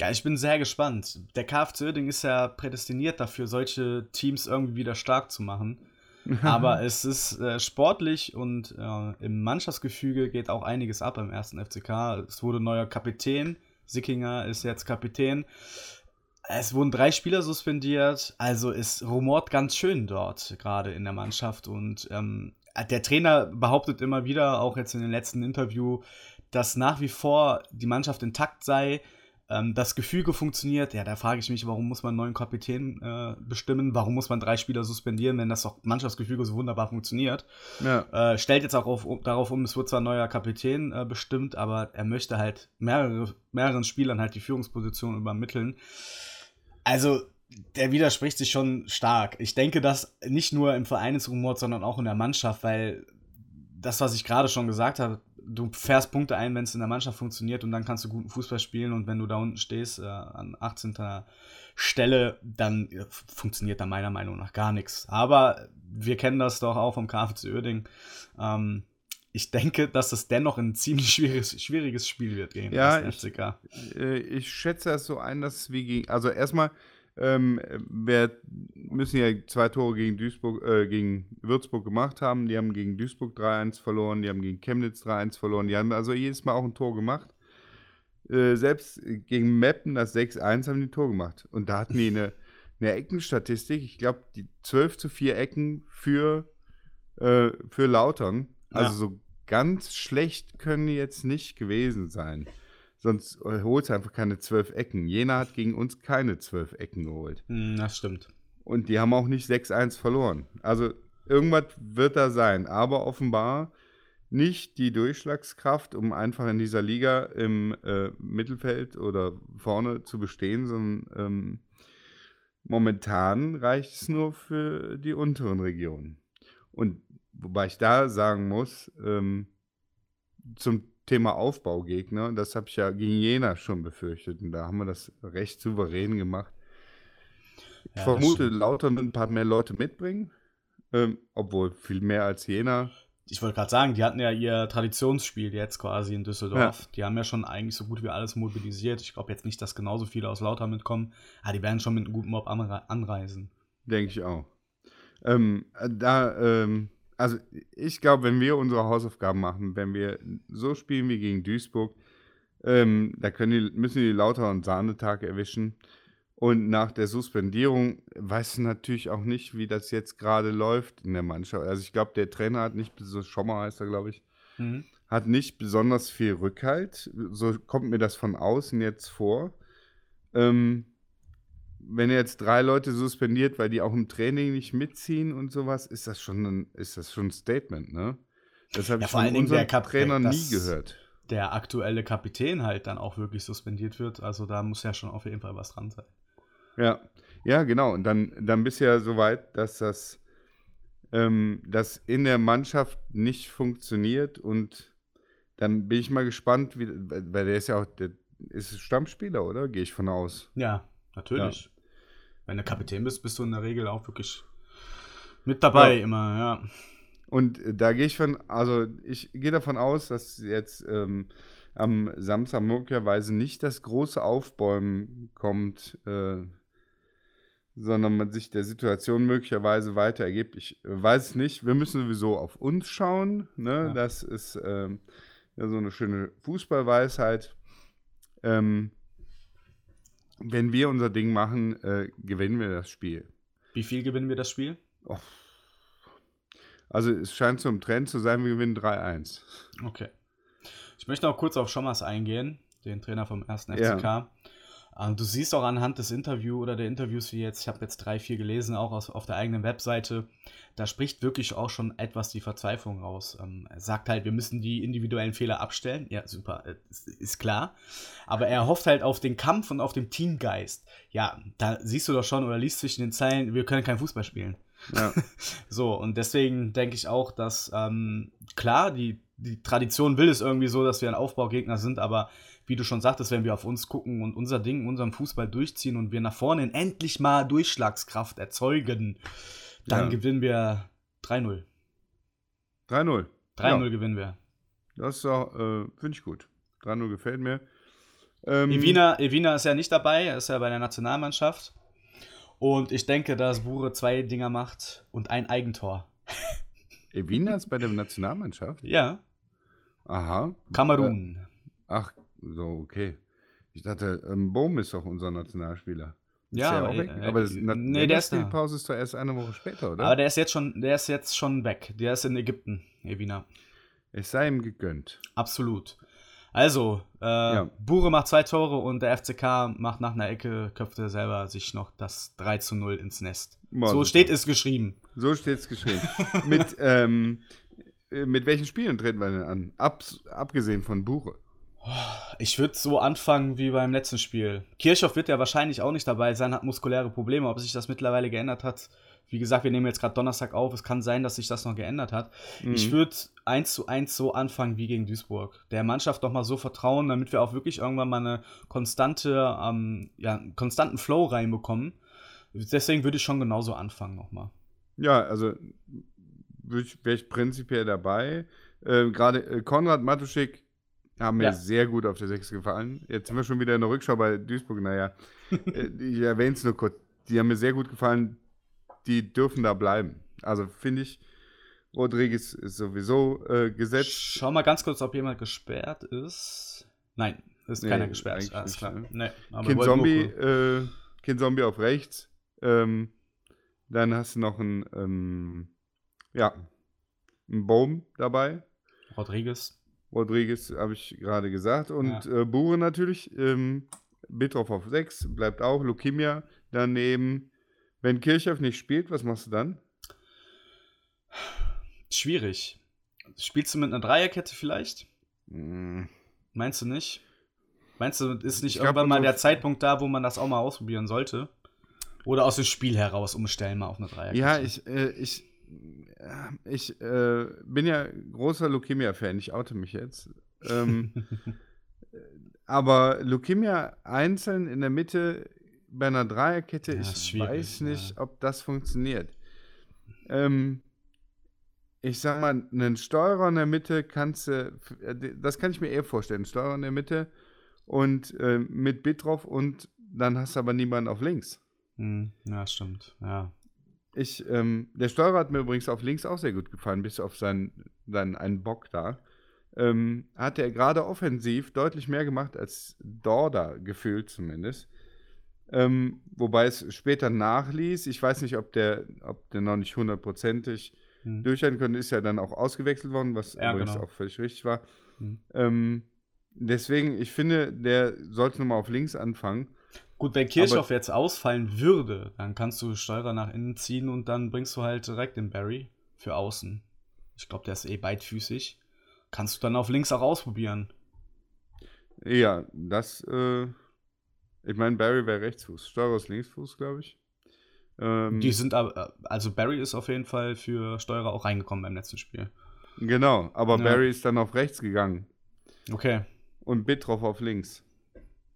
ja, ich bin sehr gespannt. Der KFC Oerding ist ja prädestiniert dafür, solche Teams irgendwie wieder stark zu machen. Aber (laughs) es ist äh, sportlich und äh, im Mannschaftsgefüge geht auch einiges ab im ersten FCK. Es wurde neuer Kapitän. Sickinger ist jetzt Kapitän. Es wurden drei Spieler suspendiert. Also es rumort ganz schön dort, gerade in der Mannschaft. Und ähm, der Trainer behauptet immer wieder, auch jetzt in dem letzten Interview, dass nach wie vor die Mannschaft intakt sei ähm, das Gefüge funktioniert, ja, da frage ich mich, warum muss man einen neuen Kapitän äh, bestimmen? Warum muss man drei Spieler suspendieren, wenn das doch Mannschaftsgefüge so wunderbar funktioniert? Ja. Äh, stellt jetzt auch auf, um, darauf um, es wird zwar ein neuer Kapitän äh, bestimmt, aber er möchte halt mehrere, mehreren Spielern halt die Führungsposition übermitteln. Also, der widerspricht sich schon stark. Ich denke, dass nicht nur im Verein ist Rumor, sondern auch in der Mannschaft, weil das, was ich gerade schon gesagt habe, du fährst Punkte ein, wenn es in der Mannschaft funktioniert und dann kannst du guten Fußball spielen und wenn du da unten stehst äh, an 18. Stelle, dann äh, funktioniert da meiner Meinung nach gar nichts. Aber wir kennen das doch auch vom KFC Oerding. Ähm, ich denke, dass es dennoch ein (laughs) ziemlich schwieriges, schwieriges Spiel wird gegen ja, ich, äh, ich schätze es so ein, dass es wie gegen, also erstmal ähm, wir müssen ja zwei Tore gegen Duisburg, äh, gegen Würzburg gemacht haben. Die haben gegen Duisburg 3-1 verloren, die haben gegen Chemnitz 3-1 verloren. Die haben also jedes Mal auch ein Tor gemacht. Äh, selbst gegen Meppen, das 6-1, haben die ein Tor gemacht. Und da hatten die eine, eine Eckenstatistik. Ich glaube, die 12 zu 4 Ecken für, äh, für Lautern. Also ja. so ganz schlecht können die jetzt nicht gewesen sein. Sonst holt es einfach keine zwölf Ecken. Jena hat gegen uns keine zwölf Ecken geholt. Hm, das stimmt. Und die haben auch nicht 6-1 verloren. Also irgendwas wird da sein. Aber offenbar nicht die Durchschlagskraft, um einfach in dieser Liga im äh, Mittelfeld oder vorne zu bestehen, sondern ähm, momentan reicht es nur für die unteren Regionen. Und wobei ich da sagen muss, ähm, zum Thema Aufbaugegner, das habe ich ja gegen Jena schon befürchtet und da haben wir das recht souverän gemacht. Ich ja, vermute, Lautern wird ein paar mehr Leute mitbringen, ähm, obwohl viel mehr als Jena. Ich wollte gerade sagen, die hatten ja ihr Traditionsspiel jetzt quasi in Düsseldorf. Ja. Die haben ja schon eigentlich so gut wie alles mobilisiert. Ich glaube jetzt nicht, dass genauso viele aus Lautern mitkommen, aber die werden schon mit einem guten Mob anreisen. Denke ich auch. Ähm, da ähm, also ich glaube, wenn wir unsere Hausaufgaben machen, wenn wir so spielen wie gegen Duisburg, ähm, da können die, müssen die lauter einen Sahnetag erwischen. Und nach der Suspendierung weißt du natürlich auch nicht, wie das jetzt gerade läuft in der Mannschaft. Also ich glaube, der Trainer hat nicht, so Schommer heißt er, glaube ich, mhm. hat nicht besonders viel Rückhalt. So kommt mir das von außen jetzt vor. Ähm, wenn er jetzt drei Leute suspendiert, weil die auch im Training nicht mitziehen und sowas, ist das schon ein, ist das schon ein Statement, ne? Das habe ja, ich von unserem Trainer nie gehört. Der aktuelle Kapitän halt dann auch wirklich suspendiert wird, also da muss ja schon auf jeden Fall was dran sein. Ja, ja, genau. Und dann, dann bist du ja so weit, dass das, ähm, das in der Mannschaft nicht funktioniert und dann bin ich mal gespannt, wie, weil der ist ja auch, der ist Stammspieler, oder? Gehe ich von aus. Ja, natürlich. Ja. Wenn du Kapitän bist, bist du in der Regel auch wirklich mit dabei ja. immer, ja. Und da gehe ich von, also ich gehe davon aus, dass jetzt ähm, am Samstag möglicherweise nicht das große Aufbäumen kommt, äh, sondern man sich der Situation möglicherweise weiter ergibt. Ich weiß es nicht. Wir müssen sowieso auf uns schauen. Ne? Ja. Das ist ähm, ja, so eine schöne Fußballweisheit. Ähm, wenn wir unser Ding machen, äh, gewinnen wir das Spiel. Wie viel gewinnen wir das Spiel? Oh. Also es scheint so im Trend zu sein, wir gewinnen 3-1. Okay. Ich möchte auch kurz auf Schommers eingehen, den Trainer vom ersten FCK. Ja. Ähm, du siehst auch anhand des Interviews oder der Interviews wie jetzt, ich habe jetzt drei, vier gelesen, auch aus, auf der eigenen Webseite, da spricht wirklich auch schon etwas die Verzweiflung raus. Ähm, er sagt halt, wir müssen die individuellen Fehler abstellen. Ja, super, äh, ist, ist klar. Aber er hofft halt auf den Kampf und auf den Teamgeist. Ja, da siehst du doch schon oder liest zwischen den Zeilen, wir können kein Fußball spielen. Ja. (laughs) so, und deswegen denke ich auch, dass ähm, klar, die, die Tradition will es irgendwie so, dass wir ein Aufbaugegner sind, aber wie du schon sagtest, wenn wir auf uns gucken und unser Ding, unseren Fußball durchziehen und wir nach vorne endlich mal Durchschlagskraft erzeugen, dann ja. gewinnen wir 3-0. 3-0. 3-0 ja. gewinnen wir. Das äh, finde ich gut. 3-0 gefällt mir. Ähm, Evina, Evina ist ja nicht dabei, er ist ja bei der Nationalmannschaft. Und ich denke, dass Bure zwei Dinger macht und ein Eigentor. (laughs) Evina ist bei der Nationalmannschaft? Ja. Aha. Kamerun. Äh, ach, so, okay. Ich dachte, ähm, Bohm ist doch unser Nationalspieler. Ja, aber, äh, aber das, äh, nee, der Spielpause ist doch erst eine Woche später, oder? Aber der ist jetzt schon, der ist jetzt schon weg. Der ist in Ägypten, Evina. Es sei ihm gegönnt. Absolut. Also, äh, ja. Bure macht zwei Tore und der FCK macht nach einer Ecke, köpfte selber sich noch das 3 zu 0 ins Nest. Mal so super. steht es geschrieben. So steht es geschrieben. mit, (laughs) ähm, äh, mit welchen Spielen treten wir denn an? Ab, abgesehen von Bure. Ich würde so anfangen wie beim letzten Spiel. Kirchhoff wird ja wahrscheinlich auch nicht dabei sein, hat muskuläre Probleme. Ob sich das mittlerweile geändert hat, wie gesagt, wir nehmen jetzt gerade Donnerstag auf. Es kann sein, dass sich das noch geändert hat. Mhm. Ich würde eins zu eins so anfangen wie gegen Duisburg. Der Mannschaft doch mal so vertrauen, damit wir auch wirklich irgendwann mal eine konstante, ähm, ja, einen konstanten Flow reinbekommen. Deswegen würde ich schon genauso anfangen nochmal. Ja, also wäre ich prinzipiell dabei. Äh, gerade äh, Konrad Matuschik haben mir ja. sehr gut auf der 6 gefallen. Jetzt sind wir schon wieder in der Rückschau bei Duisburg. Naja, (laughs) äh, ich erwähne es nur kurz. Die haben mir sehr gut gefallen. Die dürfen da bleiben. Also finde ich, Rodriguez ist sowieso äh, gesetzt. Schau mal ganz kurz, ob jemand gesperrt ist. Nein, ist nee, keiner gesperrt. Alles klar. Ne? Nee, kind, Zombie, äh, kind Zombie auf rechts. Ähm, dann hast du noch einen, ähm, ja, einen Baum dabei. Rodriguez. Rodriguez habe ich gerade gesagt. Und ja. äh, Bure natürlich. Ähm, Bitroff auf 6, bleibt auch. Lukimia daneben. Wenn Kirchhoff nicht spielt, was machst du dann? Schwierig. Spielst du mit einer Dreierkette vielleicht? Mm. Meinst du nicht? Meinst du, ist nicht ich irgendwann mal der Zeitpunkt da, wo man das auch mal ausprobieren sollte? Oder aus dem Spiel heraus umstellen mal auf eine Dreierkette? Ja, ich, äh, ich, ich äh, bin ja großer Leukemia-Fan, ich oute mich jetzt. Ähm, (laughs) aber Leukemia einzeln in der Mitte bei einer Dreierkette, ja, ich weiß nicht, ja. ob das funktioniert. Ähm, ich sag mal, einen Steuerer in der Mitte kannst du, das kann ich mir eher vorstellen, Steuerer in der Mitte und äh, mit Bit drauf und dann hast du aber niemanden auf links. Hm, ja, stimmt, ja. Ich, ähm, der Steuerer hat mir übrigens auf links auch sehr gut gefallen, bis auf seinen, seinen einen Bock da. Ähm, hat er gerade offensiv deutlich mehr gemacht als Dorda, gefühlt zumindest. Ähm, wobei es später nachließ. Ich weiß nicht, ob der, ob der noch nicht hundertprozentig hm. durchhalten konnte. Ist ja dann auch ausgewechselt worden, was ja, übrigens genau. auch völlig richtig war. Hm. Ähm, deswegen, ich finde, der sollte nochmal auf links anfangen. Gut, wenn Kirchhoff Aber jetzt ausfallen würde, dann kannst du Steurer nach innen ziehen und dann bringst du halt direkt den Barry für außen. Ich glaube, der ist eh beidfüßig. Kannst du dann auf links auch ausprobieren. Ja, das, äh, ich meine, Barry wäre Rechtsfuß. Steurer ist Linksfuß, glaube ich. Ähm, Die sind aber, also Barry ist auf jeden Fall für Steurer auch reingekommen beim letzten Spiel. Genau, aber ja. Barry ist dann auf rechts gegangen. Okay. Und Bitroff auf links.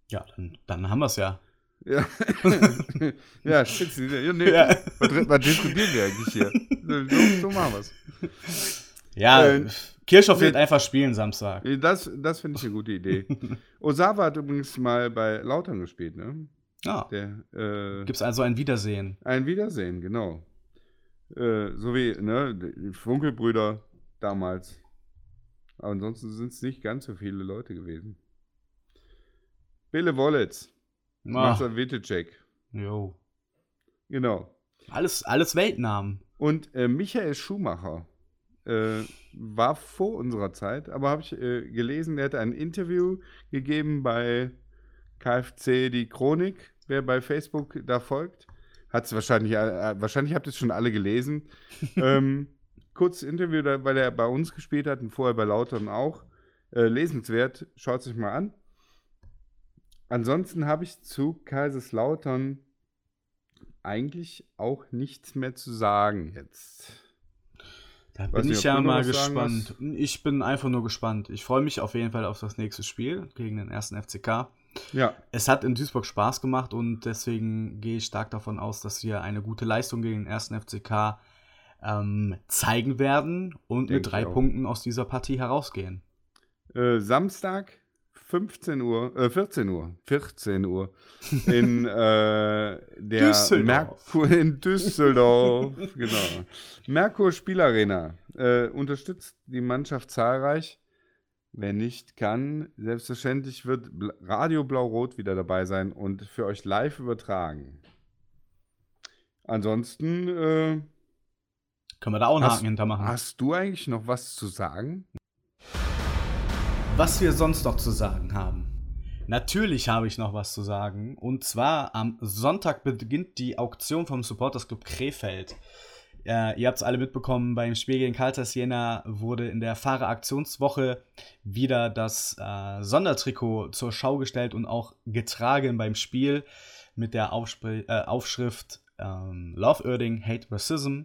Ja, dann, dann haben wir es ja. Ja, (laughs) (laughs) ja, spitze. Ja, nee, Ja. Was, was diskutieren wir eigentlich hier? So, so machen wir's. Ja, Äh, Kirchhoff wird einfach spielen Samstag. Das, das finde ich eine gute Idee. (laughs) Osawa hat übrigens mal bei Lautern gespielt, ne? Ja. Der, äh, Gibt es also ein Wiedersehen. ein Wiedersehen, genau. Äh, so wie, ne, die Funkelbrüder damals. Aber ansonsten sind es nicht ganz so viele Leute gewesen. Bille Wollitz, Marcel Wittecek, jo. genau. Alles, alles Weltnamen. Und äh, Michael Schumacher äh, war vor unserer Zeit, aber habe ich äh, gelesen, der hat ein Interview gegeben bei KFC Die Chronik. Wer bei Facebook da folgt, hat es wahrscheinlich, äh, wahrscheinlich habt ihr es schon alle gelesen. (laughs) ähm, kurzes Interview, weil er bei uns gespielt hat und vorher bei Lautern auch. Äh, lesenswert, schaut es euch mal an. Ansonsten habe ich zu Kaiserslautern eigentlich auch nichts mehr zu sagen jetzt. Da bin nicht, ich ja mal gespannt. Ich bin einfach nur gespannt. Ich freue mich auf jeden Fall auf das nächste Spiel gegen den ersten FCK. Ja, Es hat in Duisburg Spaß gemacht und deswegen gehe ich stark davon aus, dass wir eine gute Leistung gegen den ersten FCK ähm, zeigen werden und Denk mit drei. Punkten aus dieser Partie herausgehen. Äh, Samstag 15 Uhr, äh, 14 Uhr, 14 Uhr in (laughs) äh, der Düsseldorf. Merkur in Düsseldorf, genau. Merkur Spielarena äh, unterstützt die Mannschaft zahlreich. Wer nicht kann, selbstverständlich wird Radio Blau-Rot wieder dabei sein und für euch live übertragen. Ansonsten, äh, Können wir da auch einen Hast- Haken hintermachen. hast du eigentlich noch was zu sagen? Was wir sonst noch zu sagen haben. Natürlich habe ich noch was zu sagen. Und zwar am Sonntag beginnt die Auktion vom Supporters Club Krefeld. Äh, ihr habt es alle mitbekommen, beim Spiel gegen Caltas Jena wurde in der Fahreraktionswoche wieder das äh, Sondertrikot zur Schau gestellt und auch getragen beim Spiel mit der Aufspr äh, Aufschrift ähm, Love Erding, Hate Racism.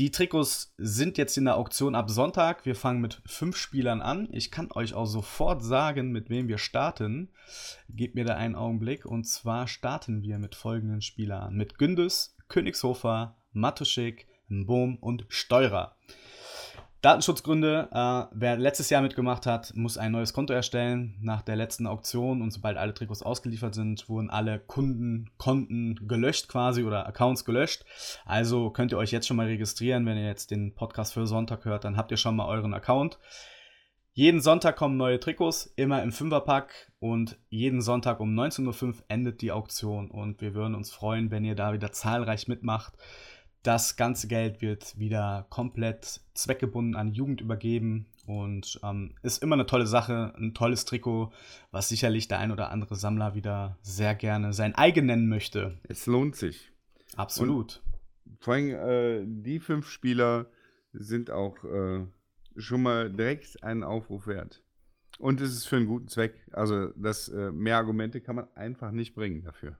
Die Trikots sind jetzt in der Auktion ab Sonntag. Wir fangen mit fünf Spielern an. Ich kann euch auch sofort sagen, mit wem wir starten. Gebt mir da einen Augenblick. Und zwar starten wir mit folgenden Spielern: mit Gündüz, Königshofer, Matuschik, Bohm und Steurer. Datenschutzgründe, äh, wer letztes Jahr mitgemacht hat, muss ein neues Konto erstellen. Nach der letzten Auktion und sobald alle Trikots ausgeliefert sind, wurden alle Kundenkonten gelöscht quasi oder Accounts gelöscht. Also könnt ihr euch jetzt schon mal registrieren, wenn ihr jetzt den Podcast für Sonntag hört, dann habt ihr schon mal euren Account. Jeden Sonntag kommen neue Trikots, immer im Fünferpack und jeden Sonntag um 19.05 Uhr endet die Auktion und wir würden uns freuen, wenn ihr da wieder zahlreich mitmacht. Das ganze Geld wird wieder komplett zweckgebunden an die Jugend übergeben und ähm, ist immer eine tolle Sache, ein tolles Trikot, was sicherlich der ein oder andere Sammler wieder sehr gerne sein eigen nennen möchte. Es lohnt sich. Absolut. Vor allem äh, die fünf Spieler sind auch äh, schon mal direkt einen Aufruf wert. Und es ist für einen guten Zweck. Also das äh, mehr Argumente kann man einfach nicht bringen dafür.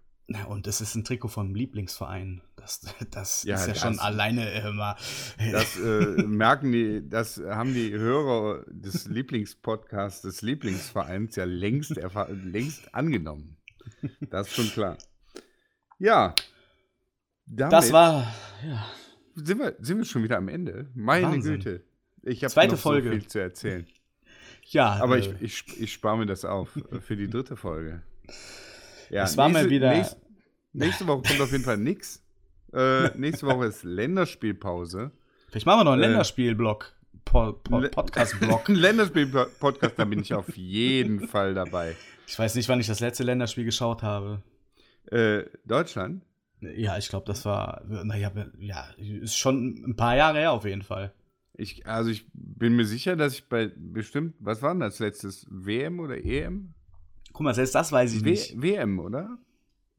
Und es ist ein Trikot vom Lieblingsverein. Das, (laughs) das Ja, ist ja das- schon alleine immer. (laughs) Das äh, merken die, das haben die Hörer des Lieblingspodcasts des Lieblingsvereins ja längst, längst angenommen. Das ist schon klar. Ja. Das war. Ja. sind wir, sind wir schon wieder am Ende. Meine Wahnsinn. Güte. Ich habe noch Folge. so viel zu erzählen. ja Aber äh, ich, ich, ich spare mir das auf äh, für die dritte Folge. Ja, Es war mal wieder- Nächste, nächste Woche kommt auf jeden Fall nichts. Äh, nächste Woche ist Länderspielpause. vielleicht machen wir noch einen äh, Länderspielblock. Po, po, Podcast-Block. Ein (laughs) Länderspiel-Podcast, da bin ich auf jeden Fall dabei. Ich weiß nicht, wann ich das letzte Länderspiel geschaut habe. Äh, Deutschland? Ja, ich glaube, das war. Naja, ja, ist schon ein paar Jahre her auf jeden Fall. Ich, also ich bin mir sicher, dass ich bei bestimmt, was war denn das letztes? WM oder EM? Guck mal, selbst das weiß ich W nicht. WM, oder?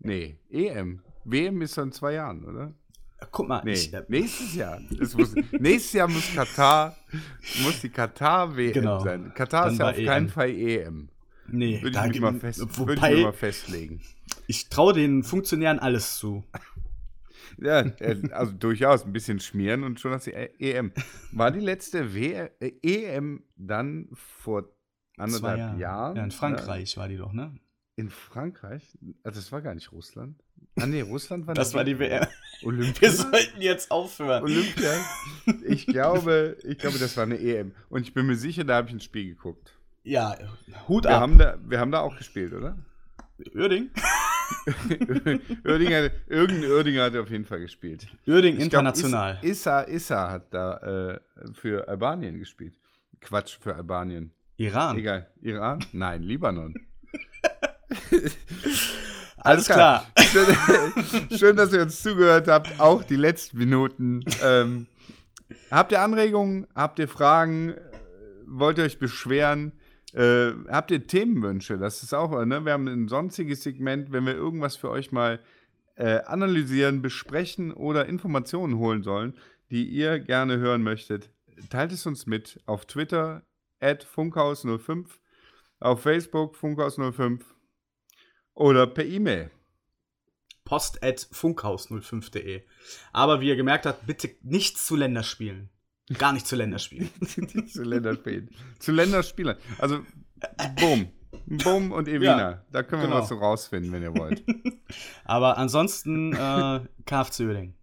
Nee, EM. WM ist in zwei Jahren, oder? Guck mal, Nee, ich, äh, nächstes Jahr. Muss, nächstes Jahr muss Katar, muss die Katar-WM Genau. sein. Katar Dann ist ja auf EM. keinen Fall EM. nee, Würde ich, mich mal fest, würde ich wobei, mir mal festlegen. ich traue den Funktionären alles zu. Ja, äh, also durchaus ein bisschen schmieren und schon hast du E- EM. War die letzte w äh, EM dann vor anderthalb Jahre. Jahren. Ja, in Frankreich war die doch, ne? In Frankreich? Also das war gar nicht Russland. Ah nee, Russland war Das war die WM. Olympia. Wir sollten jetzt aufhören. Olympia. Ich glaube, ich glaube, das war eine EM. Und ich bin mir sicher, da habe ich ein Spiel geguckt. Ja, Hut Wir ab. haben, da, wir haben da auch gespielt, oder? Uerding? (laughs) Oerdinger, irgendein Oerdinger hat auf jeden Fall gespielt. Uerding Ich glaub, international. Is- Issa, Issa hat da äh, für Albanien gespielt. Quatsch, für Albanien. Iran. Egal. Iran? Nein, Libanon. (laughs) Alles klar. (laughs) Schön, schön, dass ihr uns zugehört habt, auch die letzten Minuten. Ähm, habt ihr Anregungen? Habt ihr Fragen? Wollt ihr euch beschweren? Äh, habt ihr Themenwünsche? Das ist auch, ne? Wir haben ein sonstiges Segment, wenn wir irgendwas für euch mal äh, analysieren, besprechen oder Informationen holen sollen, die ihr gerne hören möchtet. Teilt es uns mit auf Twitter at Funkhaus05, auf Facebook Funkhaus05 oder per E-Mail. Post at funkhaus05.de. Aber wie ihr gemerkt habt, bitte nichts zu Länderspielen. Gar nicht zu Länderspielen. (laughs) zu Länderspielen. zu Länderspielern. Also, Boom. Boom und Evina. Ja, da können wir genau. was so rausfinden, wenn ihr wollt. (laughs) Aber ansonsten äh, KFC Uerding.